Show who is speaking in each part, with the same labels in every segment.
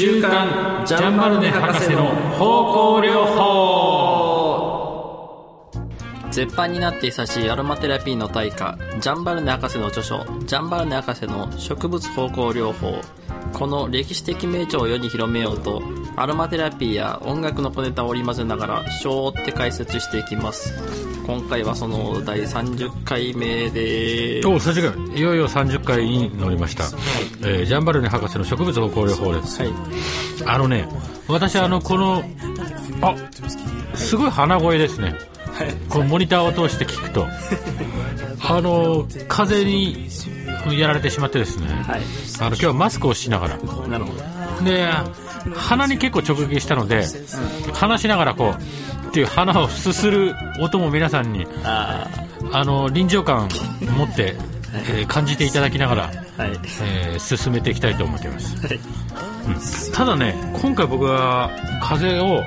Speaker 1: 週刊ジャンバルネ博士の方向療法。
Speaker 2: 絶版になって久しいアロマテラピーの大家ジャンバルネ博士の著書。ジャンバルネ博士の植物方向療法。この歴史的名著を世に広めようとアロマテラピーや音楽の小ネタを織り交ぜながら章を追って解説していきます。今回はその第30回目で。
Speaker 1: お30回いよいよ30回に乗りました、えージャンバルネ博士の植物方向療法です、
Speaker 2: はい。
Speaker 1: あのね私あのこのあすごい鼻声ですね。
Speaker 2: はい。
Speaker 1: このモニターを通して聞くと。あの風にやられてしまってですね、
Speaker 2: はい。
Speaker 1: あの今日はマスクをしながら。
Speaker 2: なるほど。
Speaker 1: で鼻に結構直撃したので、話しながらこうっていう鼻をすする音も皆さんに
Speaker 2: あ
Speaker 1: あの臨場感を持って、えー感じていただきながら、
Speaker 2: あはい。
Speaker 1: えー進めていきたいと思っています、
Speaker 2: はい。
Speaker 1: うん。ただね今回僕は風邪を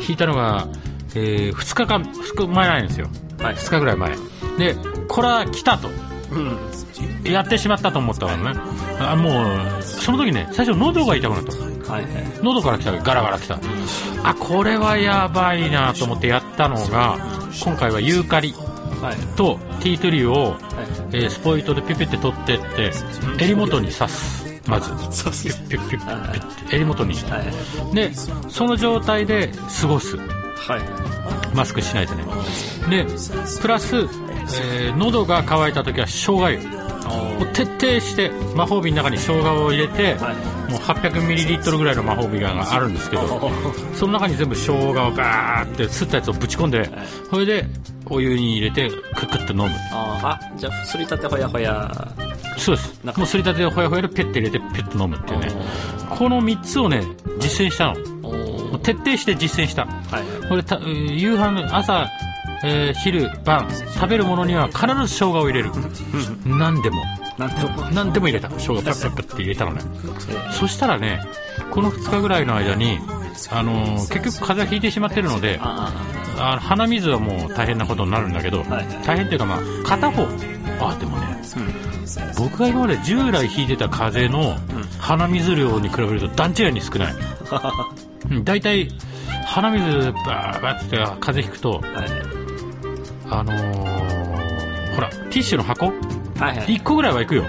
Speaker 1: ひいたのが、え2日間2日前なんですよ。
Speaker 2: はい。
Speaker 1: 2日ぐらい前。でこれは来たと。
Speaker 2: うん。
Speaker 1: やってしまったと思ったのね。あもうその時ね最初喉が痛くなった
Speaker 2: はい。はい
Speaker 1: 喉から来たガラガラ来たあこれはやばいなと思ってやったのが今回はユーカリ
Speaker 2: はい。
Speaker 1: とティートリューを、
Speaker 2: はい。
Speaker 1: えースポイトでピュピュって取ってって襟元に刺す。まず。ピュッピュッピュッピュッって。襟元に。
Speaker 2: はい。
Speaker 1: でその状態で過ごす。
Speaker 2: はい。
Speaker 1: マスクしないでね。でプラス、えー喉が渇いた時は生姜湯。徹底して魔法瓶の中に生姜を入れて、
Speaker 2: はい
Speaker 1: もう 800ml ぐらいの魔法瓶があるんですけど その中に全部生姜をガーってすったやつをぶち込んでそれでお湯に入れてクックッと飲む。
Speaker 2: あーあじゃあすりたてほやほや。
Speaker 1: そうです。もうすりたてでほやほやでペッて入れてピュッと飲むっていうね。この3つをね実践したの。徹底して実践した。
Speaker 2: はい
Speaker 1: これたえー夕飯朝、えー昼晩食べるものには必ず生姜を入れる。何でも何でも入れた生姜パッパッパッって入れたのね。そしたらねこの2日ぐらいの間にあのー結局風邪ひいてしまってるので
Speaker 2: あ
Speaker 1: あの鼻水はもう大変なことになるんだけど、
Speaker 2: はい
Speaker 1: 大変っていうかまあ片方。あでもね僕が今まで従来引いてた風邪の鼻水量に比べると段違いに少ない。う ん大体鼻水バーバーって風邪ひくと
Speaker 2: あはい。
Speaker 1: あのーほらティッシュの箱
Speaker 2: はいはい。
Speaker 1: 1個ぐらいは行くよ。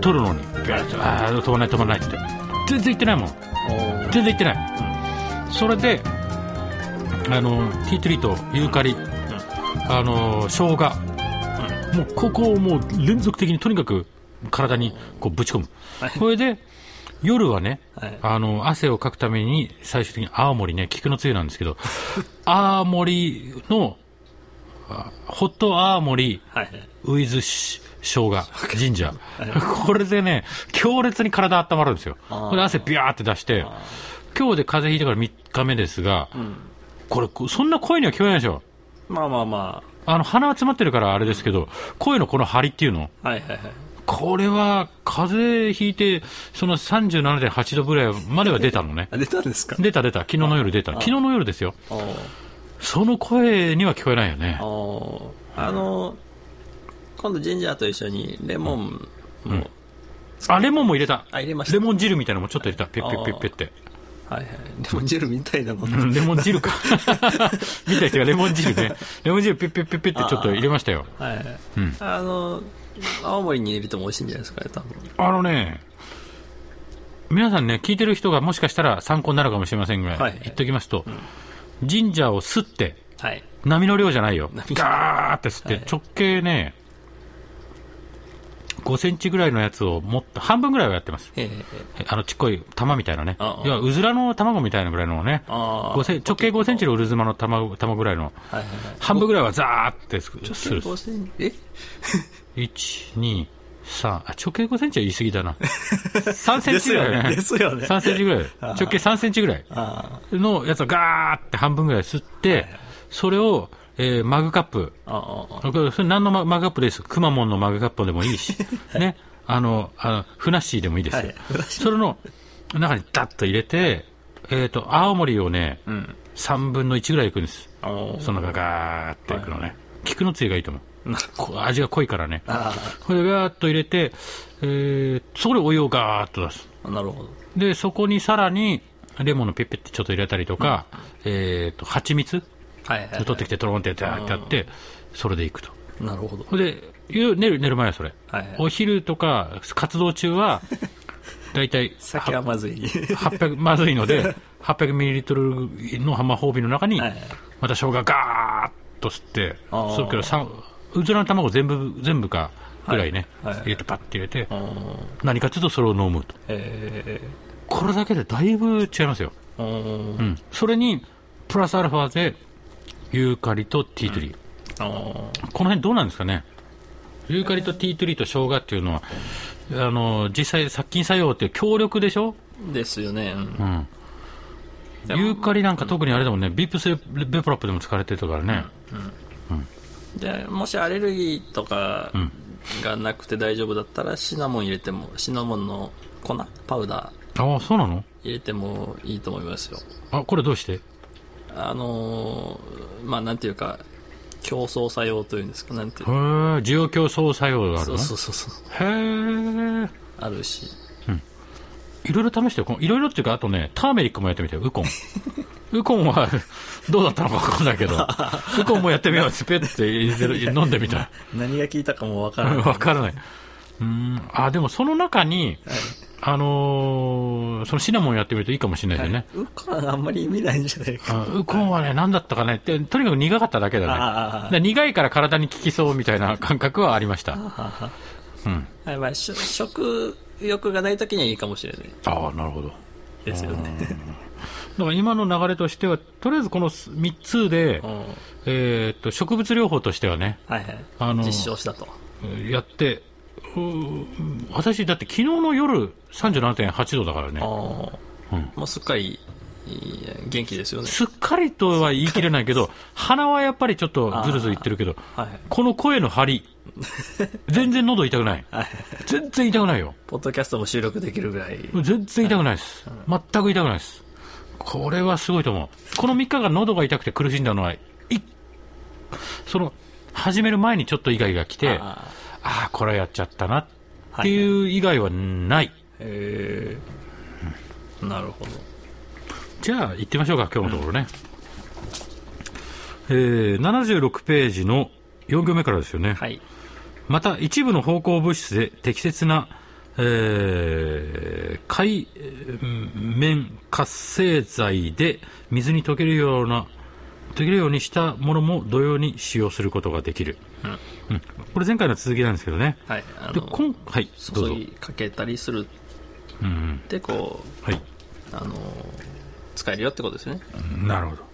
Speaker 1: 取るのに。ああ。飛ばない飛ばないって。全然行ってないもん。全然行ってない、それであのティートリーとユーカリ、あの生姜、もうここをもう連続的にとにかく体にこうぶち込む、
Speaker 2: はい。
Speaker 1: これで夜はね、
Speaker 2: はい。
Speaker 1: あの汗をかくために最終的に青森ね菊のつゆなんですけど 青森のあホット青森
Speaker 2: はいはい
Speaker 1: ウィズし生姜、ジンジャー。これでね、強烈に体温まるんですよ。
Speaker 2: あー
Speaker 1: これ汗ビャーって出して、今日で風邪ひいてから3日目ですが、これ、そんな声には聞こえないでしょ？
Speaker 2: まあまあま
Speaker 1: あの、鼻は詰まってるからあれですけど、声のこの張りっていうの、
Speaker 2: あはいはいはい
Speaker 1: これは風邪ひいて、その37.8度ぐらいまでは出たのね。
Speaker 2: あ出たんですか？
Speaker 1: 出た出た。昨日の夜出た。昨日の夜ですよ。
Speaker 2: おー
Speaker 1: その声には聞こえないよね。
Speaker 2: あの今度ジンジャーと一緒にレモンも、
Speaker 1: あ、レモンも入れた。
Speaker 2: あ入れました
Speaker 1: レモン汁みたいなのもちょっと入れた。ペッペッペッペッって。
Speaker 2: はいはいレモン汁みたいなもの
Speaker 1: うんレモン汁か。みたいなレモン汁ね。レモン汁ピッピッピッピッってちょっと入れましたよ。
Speaker 2: はいはい、
Speaker 1: うん
Speaker 2: あの青森に入れても美味しいんじゃないですかね多分
Speaker 1: あのね、皆さんね、聞いてる人がもしかしたら参考になるかもしれませんぐらい、
Speaker 2: はい
Speaker 1: 言っておきますと、ジンジャーを吸って、
Speaker 2: はい
Speaker 1: 波の量じゃないよ。
Speaker 2: 波
Speaker 1: ガーって吸って、
Speaker 2: はい
Speaker 1: 直径ね、5センチぐらいのやつをもっと、半分ぐらいはやってます。
Speaker 2: ええ
Speaker 1: えあのちっこい玉みたいなね。
Speaker 2: ああ
Speaker 1: いや、うずらの卵みたいなぐらいのね。
Speaker 2: ああ
Speaker 1: 5セン直径5センチのうるずまの卵卵ぐらいの、半分ぐらいはザーってすする。
Speaker 2: 5センえ
Speaker 1: ？1、2、3、あ、直径5センチは言い過ぎだな。3センチぐらいね。
Speaker 2: ですよね
Speaker 1: 3センチぐらい。直径3センチぐらい
Speaker 2: あ
Speaker 1: のやつをガーって半分ぐらい吸って、それを、えーマグカップ。それ何のママグカップです？くまモンのマグカップでもいいし、ね。あの、あの、ふなっしーでもいいですよ。それの中にダッと入れて、えっ、と、青森をね、
Speaker 2: うん
Speaker 1: 3分の1ぐらいいくんです。そのガガーっていくのね。菊のつゆがいいと思う。味が濃いからね。
Speaker 2: あ
Speaker 1: これガーッと入れて、えー、そこでお湯をガーッと出す。
Speaker 2: あ、なるほど。
Speaker 1: で、そこにさらに、レモンのペッペってちょっと入れたりとか、えーと、蜂蜜？
Speaker 2: はいはい、はい。
Speaker 1: 取ってきてトロンってやってやってそれでいくと。
Speaker 2: なるほど。
Speaker 1: で、ゆ寝る、寝る前はそれ。
Speaker 2: はいはい
Speaker 1: お昼とか活動中は、だいたい
Speaker 2: 酒はまずい。
Speaker 1: 800、まずいので、800ミリリットルの魔法瓶の中に
Speaker 2: はいはい、
Speaker 1: また生姜ガーッと吸って、
Speaker 2: あー
Speaker 1: それからさうずらの卵全部、全部かぐらいね、
Speaker 2: はいはい
Speaker 1: 入れてパッて入れて
Speaker 2: う、ん。
Speaker 1: 何かというとそれを飲むと。
Speaker 2: え
Speaker 1: これだけでだいぶ違いますよ。
Speaker 2: ー、うん
Speaker 1: う。ん。それに、プラスアルファで、ユーカリとティートリー。
Speaker 2: あー
Speaker 1: この辺どうなんですかねユーカリとティートリーと生姜っていうのは、あの、実際殺菌作用って強力でしょ
Speaker 2: ですよね。うん
Speaker 1: うん。ユーカリなんか特にあれだもんね、ビップスベプラップでも使われてるからね。
Speaker 2: でもしアレルギーとか
Speaker 1: ん
Speaker 2: がなくて大丈夫だったらシナモン入れてもシナモンの粉パウダ
Speaker 1: ああ、そうなの？
Speaker 2: ー入れてもいいと思いますよ。
Speaker 1: あ、これどうして？
Speaker 2: あのーまあなんていうか競争作用というんですか？なんていう
Speaker 1: へえ、需要競争作用があるの？
Speaker 2: そうそうそうそう。
Speaker 1: へえ。
Speaker 2: あるし。
Speaker 1: いろいろ試してよ。いろいろっていうか、あとね、ターメリックもやってみてよ、ウコン。ウコンは、どうだったのかわかんないけど、ウコンもやってみようって、ペッて飲んでみたい。
Speaker 2: 何が効いたかもわからない
Speaker 1: わからない。うーん。あ、でもその中に、あのーそのシナモンやってみるといいかもしれないですよね。
Speaker 2: ウコンはあんまり意味ないんじゃないか
Speaker 1: あウコンはね、何だったかねって、とにかく苦かっただけだね。苦いから体に効きそうみたいな感覚はありました。うん。
Speaker 2: はいまあ、し食欲がない時にはいいかもしれない
Speaker 1: ああ、なるほど。
Speaker 2: ですよね
Speaker 1: だから今の流れとしては、とりあえずこの3つで
Speaker 2: う、ん。
Speaker 1: えーっと、植物療法としてはね、
Speaker 2: はいはい、
Speaker 1: あの
Speaker 2: 実証したと。
Speaker 1: やって、私、だって昨日の夜37.8度だからね、うん。
Speaker 2: もうすっかりいい元気ですよね。
Speaker 1: すっかりとは言い切れないけど、鼻はやっぱりちょっとずるずるいってるけど、
Speaker 2: はい
Speaker 1: この声の張り、全然喉痛くない。
Speaker 2: はい
Speaker 1: 全然痛くないよ。
Speaker 2: ポッドキャストも収録できるぐらい。
Speaker 1: 全然痛くないです。全く痛くないです。これはすごいと思う。この3日間喉が痛くて苦しんだのは、いその、始める前にちょっと以外が来て、あ
Speaker 2: あ
Speaker 1: あ、これはやっちゃったなっていう以外はない。
Speaker 2: へえなるほど
Speaker 1: じゃあ、行ってみましょうか、今日のところね。えー、76ページの4行目からですよね。
Speaker 2: はい
Speaker 1: また、一部の芳香物質で適切な、えー、海面活性剤で水に溶けるような、溶けるようにしたものも同様に使用することができる。うんこれ前回の続きなんですけどね。
Speaker 2: はいあ
Speaker 1: で、
Speaker 2: の
Speaker 1: こん、はい、どうぞ。
Speaker 2: 注ぎかけたりする
Speaker 1: うんうん、
Speaker 2: でこう
Speaker 1: はい。
Speaker 2: あの使えるよってことですね
Speaker 1: なるほど。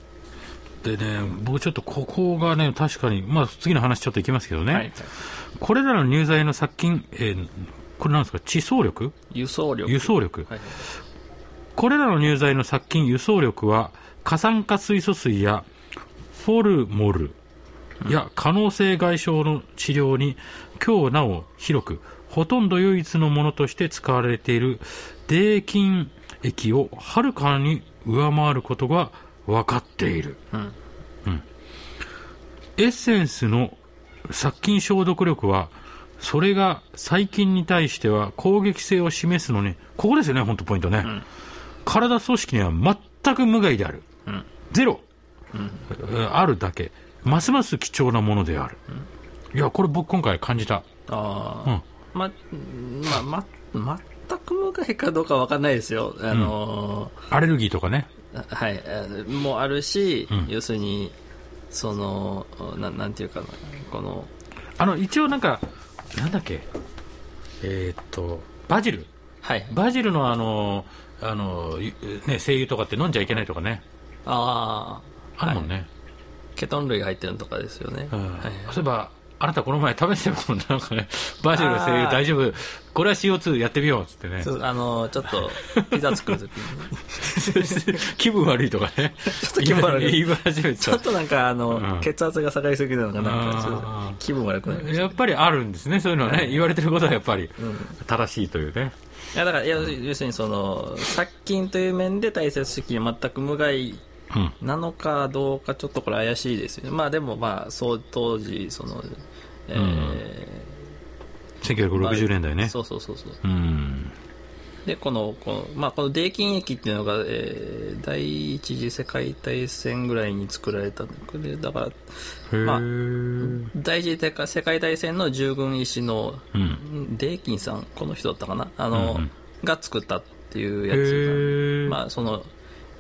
Speaker 1: でね、僕ちょっとここがね、確かに、まあ次の話ちょっといきますけどね。
Speaker 2: はい
Speaker 1: これらの乳剤の殺菌、えーこれなんですか、地走力？
Speaker 2: 輸送力。
Speaker 1: 輸送力、
Speaker 2: はい
Speaker 1: これらの乳剤の殺菌輸送力は過酸化水素水やフォルモルや可能性外傷の治療に今日なお広くほとんど唯一のものとして使われているデーキン液をはるかに上回ることが分かっている、
Speaker 2: うん。
Speaker 1: エッセンスの殺菌消毒力はそれが細菌に対しては攻撃性を示すのにここですよね本当ポイントね、
Speaker 2: ん。
Speaker 1: 体組織には全く無害である、
Speaker 2: うん。
Speaker 1: ゼロ、えーあるだけ。ますます貴重なものである、いやこれ僕今回感じた。
Speaker 2: ああ、
Speaker 1: うん。
Speaker 2: ま、ま、ま、全く無害かどうかわかんないですよ。あの
Speaker 1: アレルギーとかね。
Speaker 2: ーはい、あもうあるし、
Speaker 1: うん。
Speaker 2: 要するに、その、ななんていうかな、この、
Speaker 1: あの一応なんかなんだっけ？えーっとバジル。
Speaker 2: はい。
Speaker 1: バジルのあのあの、ゆね、精油とかって飲んじゃいけないとかね。
Speaker 2: ああ、
Speaker 1: あるもんね、
Speaker 2: ケトン類が入ってるのとかですよね。
Speaker 1: うん。
Speaker 2: はい。
Speaker 1: そういえばあなたこの前試してるもんね。なんかね バジル精油
Speaker 2: あー。
Speaker 1: 大丈夫。これは CO2 やってみようっつってね。
Speaker 2: そうあの、ちょっと、ピザ作るときに、
Speaker 1: 気分悪いとかね。
Speaker 2: ちょっと気分悪い。
Speaker 1: 言い始め
Speaker 2: ちょっとなんか、あの、
Speaker 1: うん。
Speaker 2: 血圧が下がりすぎるのが、なんか気分悪くなりました
Speaker 1: やっぱりあるんですねそういうのはね、言われてることはやっぱり
Speaker 2: うん。
Speaker 1: 正しいというね。
Speaker 2: いやだからいや要するにその殺菌という面で大切式に全く無害
Speaker 1: うん。
Speaker 2: なのかどうかちょっとこれ怪しいですよね。まあでもまあそう当時そのえー
Speaker 1: 1960年代ね。
Speaker 2: そうそうそうそう。
Speaker 1: うん。
Speaker 2: で、この、この、まあ、このデーキン駅っていうのが、えー第一次世界大戦ぐらいに作られた。これ、だから、まあ第一次世界大戦の従軍医師の、
Speaker 1: うん。
Speaker 2: デーキンさん、この人だったかな？あの、
Speaker 1: うんうん
Speaker 2: が作ったっていう
Speaker 1: へ
Speaker 2: やつまあ、その、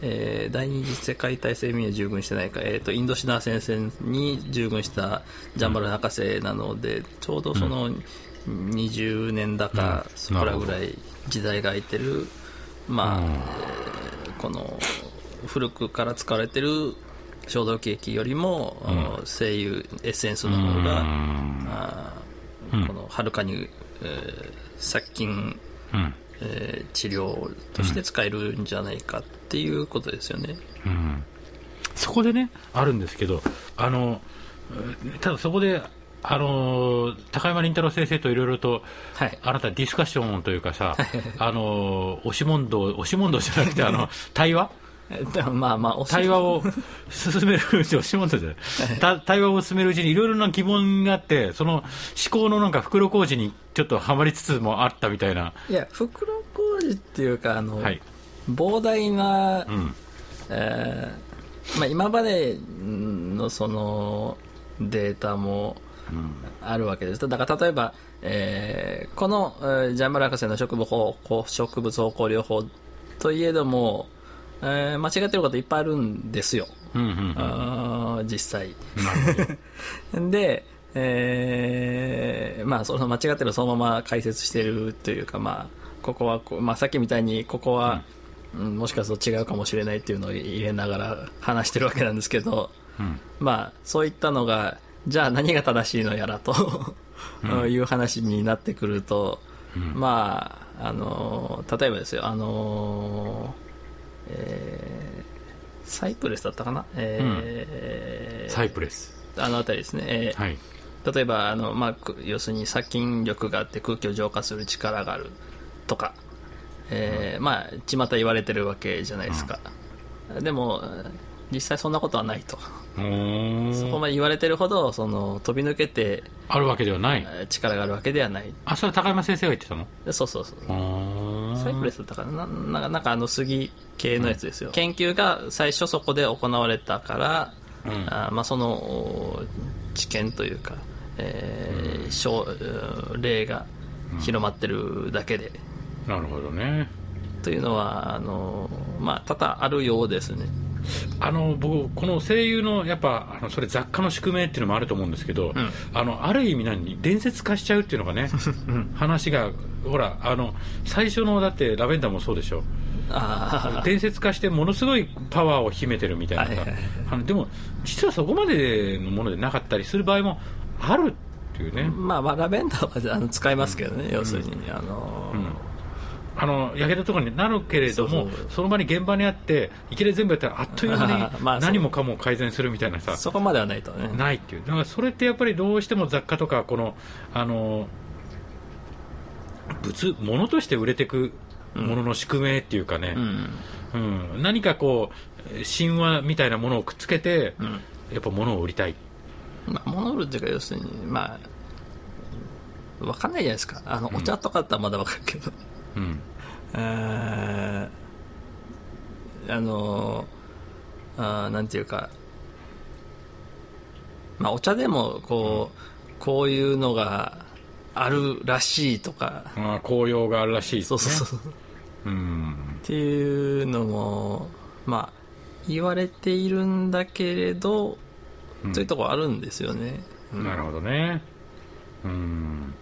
Speaker 2: えー第二次世界大戦には従軍してないか、えー、とインドシナ戦線に従軍したジャンバル博士なので、ちょうどその20年だか、
Speaker 1: うん。
Speaker 2: そこらぐらい時代が空いてる、まあ、
Speaker 1: うん。
Speaker 2: えーこの古くから使われてる消毒液よりも、あの精油エッセンスの方が、
Speaker 1: うん。
Speaker 2: あ
Speaker 1: うん。
Speaker 2: ーこのはるかに、えー殺菌、
Speaker 1: うん。
Speaker 2: えー治療として使えるんじゃないかっていうことですよね。
Speaker 1: うん。そこでね、あるんですけど、あの、ただそこで、あの、高山林太郎先生といろいろと、
Speaker 2: はい。
Speaker 1: あなたディスカッションというかさ、あの、押し問答、押し問答じゃなくて、あの、対話？
Speaker 2: まあまあ、お
Speaker 1: 対話を進めるうち、押し問答じゃない。た対話を進めるうちにいろいろな疑問があって、その思考のなんか袋小路にちょっとはまりつつもあったみたいな。
Speaker 2: いや、袋小路っていうか、あの、
Speaker 1: はい。
Speaker 2: 膨大な、
Speaker 1: うん。
Speaker 2: えーまあ、今までのそのデータもあるわけです。だから例えば、えーこの、えージャンバル博士の植物方向植物方向療法といえども、えー間違ってることいっぱいあるんですよ。
Speaker 1: うんうんうん。
Speaker 2: あー実際。で、えーまあ、その間違ってるのそのまま解説してるというか、まあ、ここはこう、まあ、さっきみたいにここは、うんもしかすると違うかもしれないっていうのを入れながら話してるわけなんですけど、
Speaker 1: うん。
Speaker 2: まあ、そういったのがじゃあ何が正しいのやらと いう話になってくると、まああの例えばですよあの、えーサイプレスだったかな、えー
Speaker 1: サイプレス。
Speaker 2: あの辺りですね、えー
Speaker 1: はい。
Speaker 2: 例えばあの、まあ、く要するに殺菌力があって空気を浄化する力があるとか、えーまあ巷言われてるわけじゃないですか、でも実際そんなことはないと、そこまで言われてるほどその飛び抜けて
Speaker 1: あるわけではない。
Speaker 2: えー力があるわけではない。
Speaker 1: あ、それ高山先生が言ってたの？
Speaker 2: でそうそうそう。
Speaker 1: あ
Speaker 2: サイプレスだったかな。なななんかあの杉系のやつですよ、研究が最初そこで行われたから、
Speaker 1: うん。
Speaker 2: あーまあ、そのお知見というか、えー症うん例が広まってるだけで、
Speaker 1: なるほどね。
Speaker 2: というのはあの、まあ、多々あるようですね
Speaker 1: あの僕、この声優のやっぱあのそれ雑貨の宿命っていうのもあると思うんですけど、あのある意味何伝説化しちゃうっていうのがね、話がほらあの最初のだってラベンダーもそうでしょ。
Speaker 2: あ
Speaker 1: 伝説化してものすごいパワーを秘めてるみたいなさ。
Speaker 2: はいはいはい
Speaker 1: あのでも実はそこまでのものでなかったりする場合もあるっていうね、
Speaker 2: まあ、まあラベンダーはあの使いますけどね、要するにあの、
Speaker 1: あのやけどとかになるけれども
Speaker 2: そ
Speaker 1: の場に現場にあっていきなり全部やったらあっという間に何もかも改善するみたいなさ、
Speaker 2: そこまではないとね。
Speaker 1: ないっていう。だからそれってやっぱりどうしても雑貨とかこのあの物物として売れていくものの宿命っていうかね、
Speaker 2: うん。
Speaker 1: うん。何かこう神話みたいなものをくっつけて、
Speaker 2: ん。
Speaker 1: やっぱ物を売りたい。
Speaker 2: まあ、物売るっていうか要するにまあわかんないじゃないですか。あの、お茶とかだったらまだわかるけど。
Speaker 1: うん
Speaker 2: あーあのあーなんていうかまあお茶でもこう、こういうのがあるらしいとか。
Speaker 1: まあ紅葉があるらしいね。
Speaker 2: そうそうそう。
Speaker 1: うん。
Speaker 2: っていうのもまあ言われているんだけれど、そういうところあるんですよね、うん。
Speaker 1: なるほどね。うん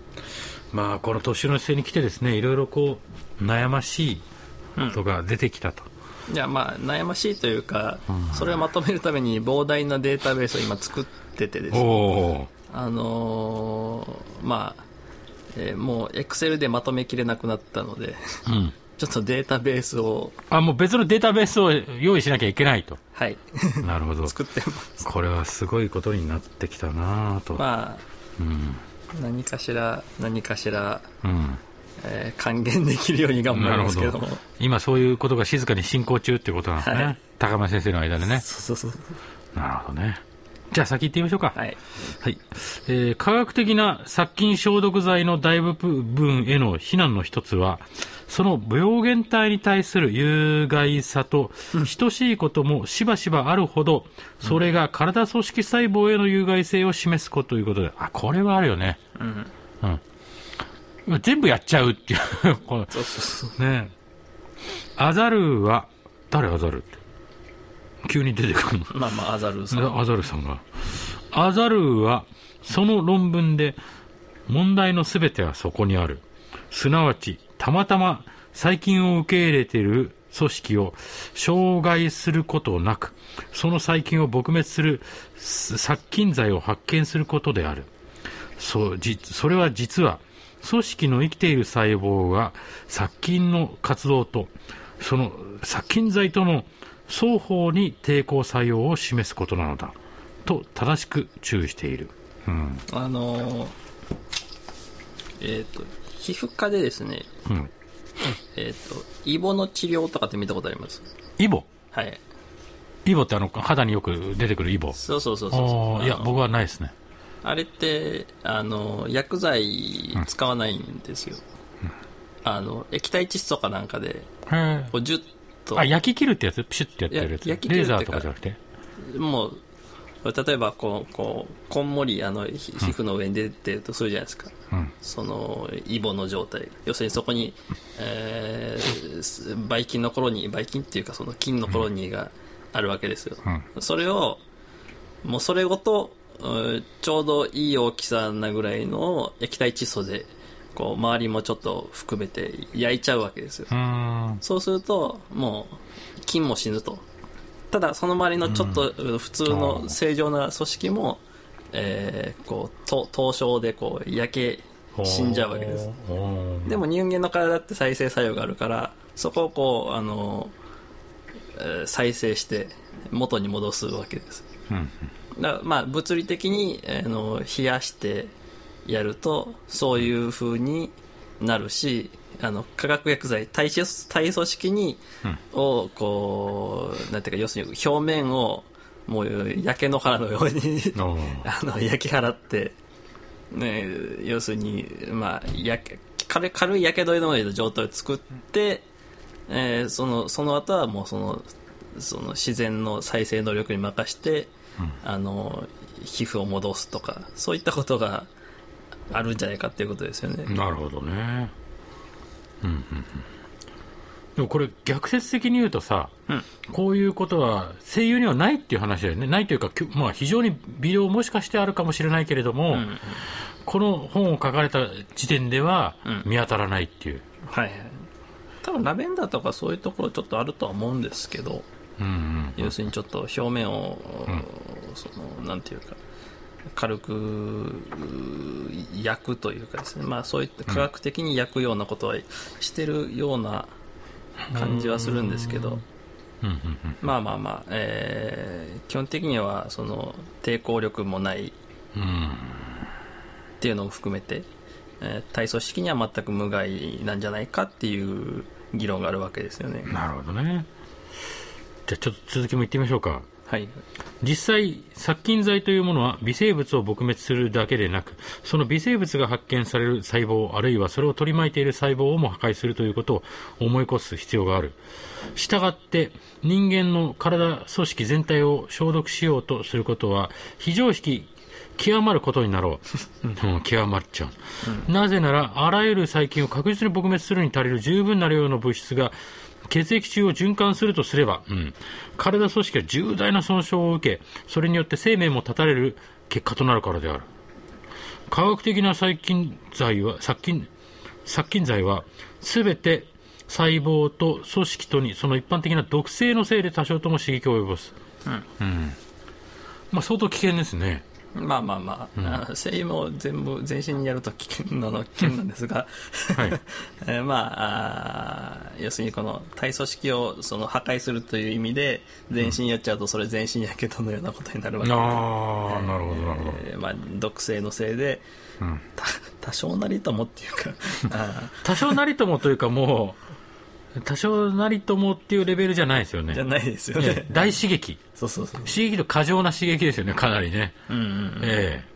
Speaker 1: まあこの年の瀬に来てですねいろいろこう悩ましいことが出てきたと、
Speaker 2: いやまあ悩ましいというか、それをまとめるために膨大なデータベースを今作っててですあのーまあ、えーもうエクセルでまとめきれなくなったので
Speaker 1: うん。
Speaker 2: ちょっとデータベースを
Speaker 1: あもう別のデータベースを用意しなきゃいけないと。
Speaker 2: はい。
Speaker 1: なるほど。
Speaker 2: 作ってます。
Speaker 1: これはすごいことになってきたなぁと、
Speaker 2: まあ
Speaker 1: うん
Speaker 2: 何かしら何かしら、
Speaker 1: うん。
Speaker 2: えー還元できるように頑張りますけども。
Speaker 1: 今そういうことが静かに進行中っていうことなんですね、
Speaker 2: はい。
Speaker 1: 高山先生の間でね。
Speaker 2: そうそうそう。
Speaker 1: なるほどねじゃあ先行ってみましょうか。
Speaker 2: はい。
Speaker 1: はい。えー科学的な殺菌消毒剤の大部分への非難の一つは、その病原体に対する有害さと等しいこともしばしばあるほど、それが体組織細胞への有害性を示すことということで、あ、これはあるよね。
Speaker 2: うん。
Speaker 1: うん。全部やっちゃうっていう。この
Speaker 2: そうそうそう。
Speaker 1: ねアザルは、誰アザルって？急に出てくるの。
Speaker 2: まあまあ、アザルさん。
Speaker 1: アザルさんが。アザルは、その論文で、問題のすべてはそこにある。すなわち、たまたま細菌を受け入れている組織を障害することなく、その細菌を撲滅するす殺菌剤を発見することである。そう、じ、それは実は、組織の生きている細胞が殺菌の活動と、その殺菌剤との双方に抵抗作用を示すことなのだ。と、正しく注意している。うん。
Speaker 2: あのーえっ、と、皮膚科でですね、
Speaker 1: うん。
Speaker 2: えっ、と、イボの治療とかって見たことあります？
Speaker 1: イボ？
Speaker 2: はい。
Speaker 1: イボってあの、肌によく出てくるイボ？
Speaker 2: そうそうそうそう
Speaker 1: いや、僕はないですね。
Speaker 2: あれって、あの、薬剤使わないんですよ。あの、液体窒素かなんかで、ジュッと、
Speaker 1: あ、焼き切るってやつ？プシュってやってるやつ？
Speaker 2: 焼き切るってか
Speaker 1: レーザーとかじゃなくて？
Speaker 2: もう、例えばこう、こう、こんもり、あの、ひ皮膚の上に出てるとするじゃないですか。
Speaker 1: うん。
Speaker 2: その、イボの状態。要するにそこに、えーすばい菌のコロニー、ばい菌っていうかその菌のコロニーがあるわけですよ。それを、もうそれごと、うんちょうどいい大きさなぐらいの液体窒素で、こう、周りもちょっと含めて焼いちゃうわけですよ。
Speaker 1: うーん。
Speaker 2: そうすると、もう、菌も死ぬと。ただ、その周りのちょっと普通の正常な組織も、えーこう、と凍傷でこう、焼け、死んじゃうわけです。でも人間の体って再生作用があるから、そこをこう、あの、えー再生して元に戻すわけです。
Speaker 1: うん。
Speaker 2: だまあ物理的に、あの冷やしてやるとそういう風になるしあの化学薬剤体組体組織に、をこうなんていうか要するに表面をもう焼け野原のように あの焼き払って、ね、要するに、まあ、やけ軽い軽いやけどの状態を作って、えーそのその後はもうそのその自然の再生能力に任して、あの皮膚を戻すとかそういったことがあるんじゃないかっていうことですよね。
Speaker 1: なるほどね。うんうんうん。でもこれ逆説的に言うとさ、
Speaker 2: うん
Speaker 1: こういうことは声優にはないっていう話だよね。ないというか、まあ非常に微量もしかしてあるかもしれないけれども、
Speaker 2: ん
Speaker 1: この本を書かれた時点では
Speaker 2: うん
Speaker 1: 見当たらないっていう。
Speaker 2: はいはい多分ラベンダーとかそういうところちょっとあるとは思うんですけど、
Speaker 1: うんうん。
Speaker 2: 要するにちょっと表面を、そのなんていうか軽くう焼くというかですねまあそういった科学的に焼くようなことはしてるような感じはするんですけど、まあまあまあ、えー基本的にはその抵抗力もない。っていうのを含めて、えー体組織には全く無害なんじゃないかっていう議論があるわけですよね。
Speaker 1: なるほどね。じゃあちょっと続きも言ってみましょうか。
Speaker 2: はい。
Speaker 1: 実際、殺菌剤というものは微生物を撲滅するだけでなく、その微生物が発見される細胞、あるいはそれを取り巻いている細胞をも破壊するということを思い越す必要がある。したがって、人間の体、組織全体を消毒しようとすることは、非常識、極まることになろう。うん、極まっちゃう、なぜなら、あらゆる細菌を確実に撲滅するに足りる十分な量の物質が血液中を循環するとすれば、うん、体組織は重大な損傷を受け、それによって生命も絶たれる結果となるからである。科学的な細菌剤は、殺菌、殺菌剤は、すべて細胞と組織とにその一般的な毒性のせいで多少とも刺激を及ぼす。うん。まあ相当危険ですね。
Speaker 2: まあまあまあ、あ声優も全部全身にやると危険なの危険なんですが、
Speaker 1: はい。
Speaker 2: えーまあ要するにこの体組織をその破壊するという意味で全身やっちゃうとそれ全身やけどのようなことになるわけで、
Speaker 1: ああ、なるほど、なるほど。
Speaker 2: えーまあ、毒性のせいで、た 多少なりともっていうか あ
Speaker 1: 多少なりともというかもう、多少なりともっていうレベルじゃないですよね。
Speaker 2: じゃないですよ
Speaker 1: ええ
Speaker 2: ね。
Speaker 1: 大刺激。
Speaker 2: そうそうそう。
Speaker 1: 刺激と過剰な刺激ですよね、かなりね。
Speaker 2: うんうん
Speaker 1: ええ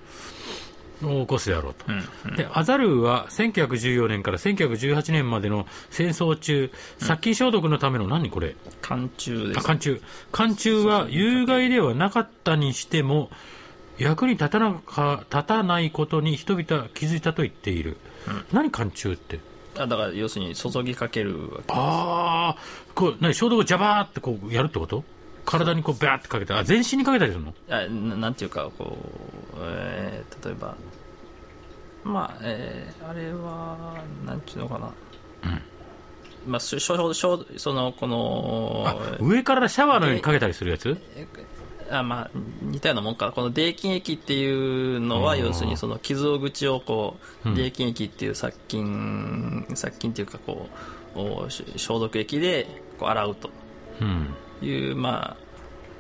Speaker 1: を起こすであろうと。
Speaker 2: うん。
Speaker 1: で、アザルーは1914年から1918年までの戦争中、殺菌消毒のための何これ？
Speaker 2: 寒中で
Speaker 1: あ、
Speaker 2: す。
Speaker 1: 寒中。寒中は有害ではなかったにしても、役に立たなか、立たないことに人々は気づいたと言っている。何寒中って？
Speaker 2: あだから要するに注ぎかけるわけ。
Speaker 1: ああ、こう、何消毒をジャバーってこうやるってこと？体にこうバーってかけて、あ、全身にかけたりするの？
Speaker 2: あななんていうか、こう、えー例えば、まあ、えーあれは、なんていうのかな。まあ、しょしょその、この、
Speaker 1: あ、上からシャワーのようにかけたりするやつ？
Speaker 2: あまあ、似たようなもんか。この泥菌液っていうのは、
Speaker 1: うん
Speaker 2: 要するにその傷口をこう、
Speaker 1: うん
Speaker 2: 泥菌液っていう殺菌、殺菌っていうかこう、消毒液でこう洗うと
Speaker 1: うん。
Speaker 2: いう、まあ、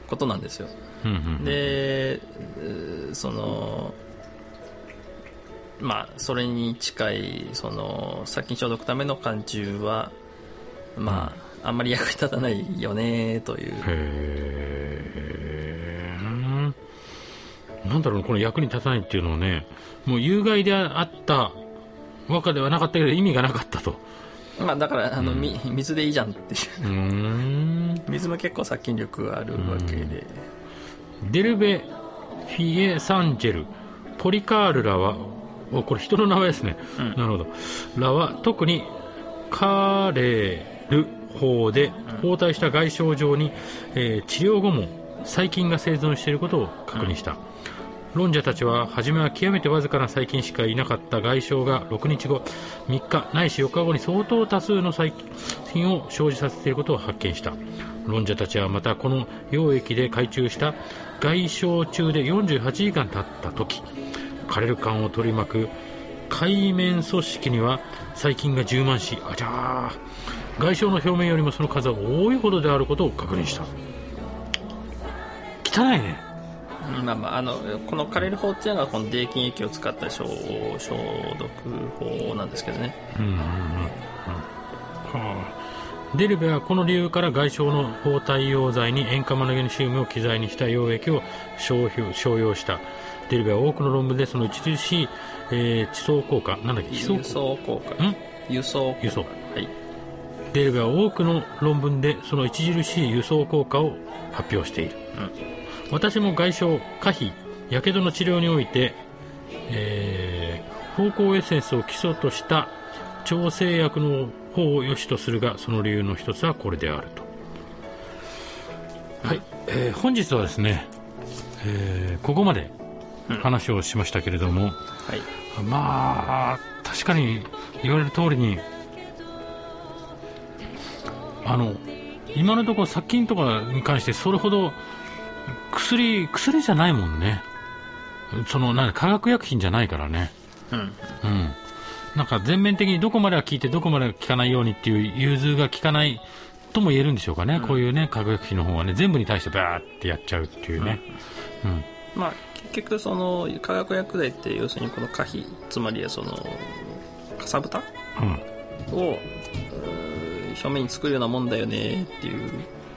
Speaker 2: ことなんですよ。
Speaker 1: うんうん。
Speaker 2: で、その、まあ、それに近い、その、殺菌消毒ための寒中は、まあ、あんまり役に立たないよね、という。
Speaker 1: なんだろうこの役に立たないっていうのをね、もう有害であった和歌ではなかったけど意味がなかったと。
Speaker 2: まあ、だから、あの、み水でいいじゃんっていう。
Speaker 1: うーん。
Speaker 2: 水も結構殺菌力があるわけで、
Speaker 1: デルベ・フィエ・サンジェル、ポリカールらは、おこれ人の名前ですね。
Speaker 2: うん
Speaker 1: なるほど。らは特にカレル法で包帯した外傷状に、えー治療後も細菌が生存していることを確認した。論者たちは初めは極めてわずかな細菌しかいなかった外傷が6日後3日ないし4日後に相当多数の細菌を生じさせていることを発見した。論者たちはまたこの溶液で海中した外傷中で48時間経った時枯れる感を取り巻く海面組織には細菌が充満しあじゃー外傷の表面よりもその数は多いほどであることを確認した。汚いね。
Speaker 2: まあまあ、あのこのカレル法っていうのがこの泥菌液を使った消消毒法なんですけどね。
Speaker 1: うんうん。うんうんはあ。デルベはこの理由から外傷の包帯溶剤に塩化マグネシウムを機材にした溶液を商標商用した。デルベは多くの論文でその著しい、えー地層効果なんだっけ？地層
Speaker 2: 効果
Speaker 1: ん？
Speaker 2: 輸送。
Speaker 1: 輸送。
Speaker 2: はい。
Speaker 1: デルベは多くの論文でその著しい輸送効果を発表している、私も外傷可否やけどの治療において、えー、芳香エッセンスを基礎とした調整薬の方を良しとするがその理由の一つはこれであると。はい、えー本日はですね、えーここまで話をしましたけれども、
Speaker 2: はい。
Speaker 1: まあ確かに言われる通りにあの今のところ殺菌とかに関してそれほど薬薬じゃないもんね。そのなんか化学薬品じゃないからね。
Speaker 2: うん。
Speaker 1: うん。なんか全面的にどこまでは効いてどこまでは効かないようにっていう融通が効かないとも言えるんでしょうかね、こういうね化学薬品の方はね全部に対してバーってやっちゃうっていうね、うん。
Speaker 2: まあ結局その化学薬剤って要するにこの可否つまりはそのかさぶた
Speaker 1: うん。
Speaker 2: を表面に作るようなもんだよねっていう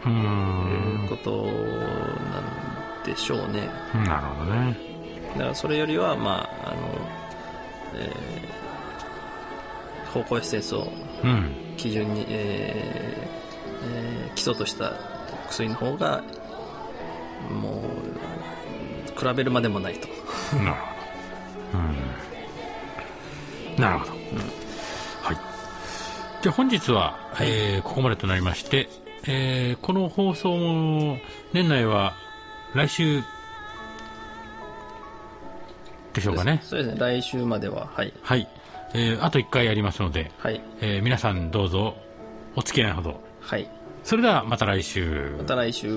Speaker 1: うーん
Speaker 2: ことなんでしょうね
Speaker 1: なるほどね
Speaker 2: だからそれよりはまああのえー、方向エッセンスを
Speaker 1: うん
Speaker 2: 基準に、えーえー基礎とした薬の方がもう比べるまでもないと
Speaker 1: なるほど。うん。なるほど。はい。じゃあ本日は、
Speaker 2: はい
Speaker 1: えーここまでとなりまして、えーこの放送も年内は来週でしょうかね。
Speaker 2: そうですね来週までははい
Speaker 1: はい。えーあと1回やりますので、
Speaker 2: はい
Speaker 1: えー皆さんどうぞお付き合いほど。
Speaker 2: はい
Speaker 1: それではまた来週。
Speaker 2: また来週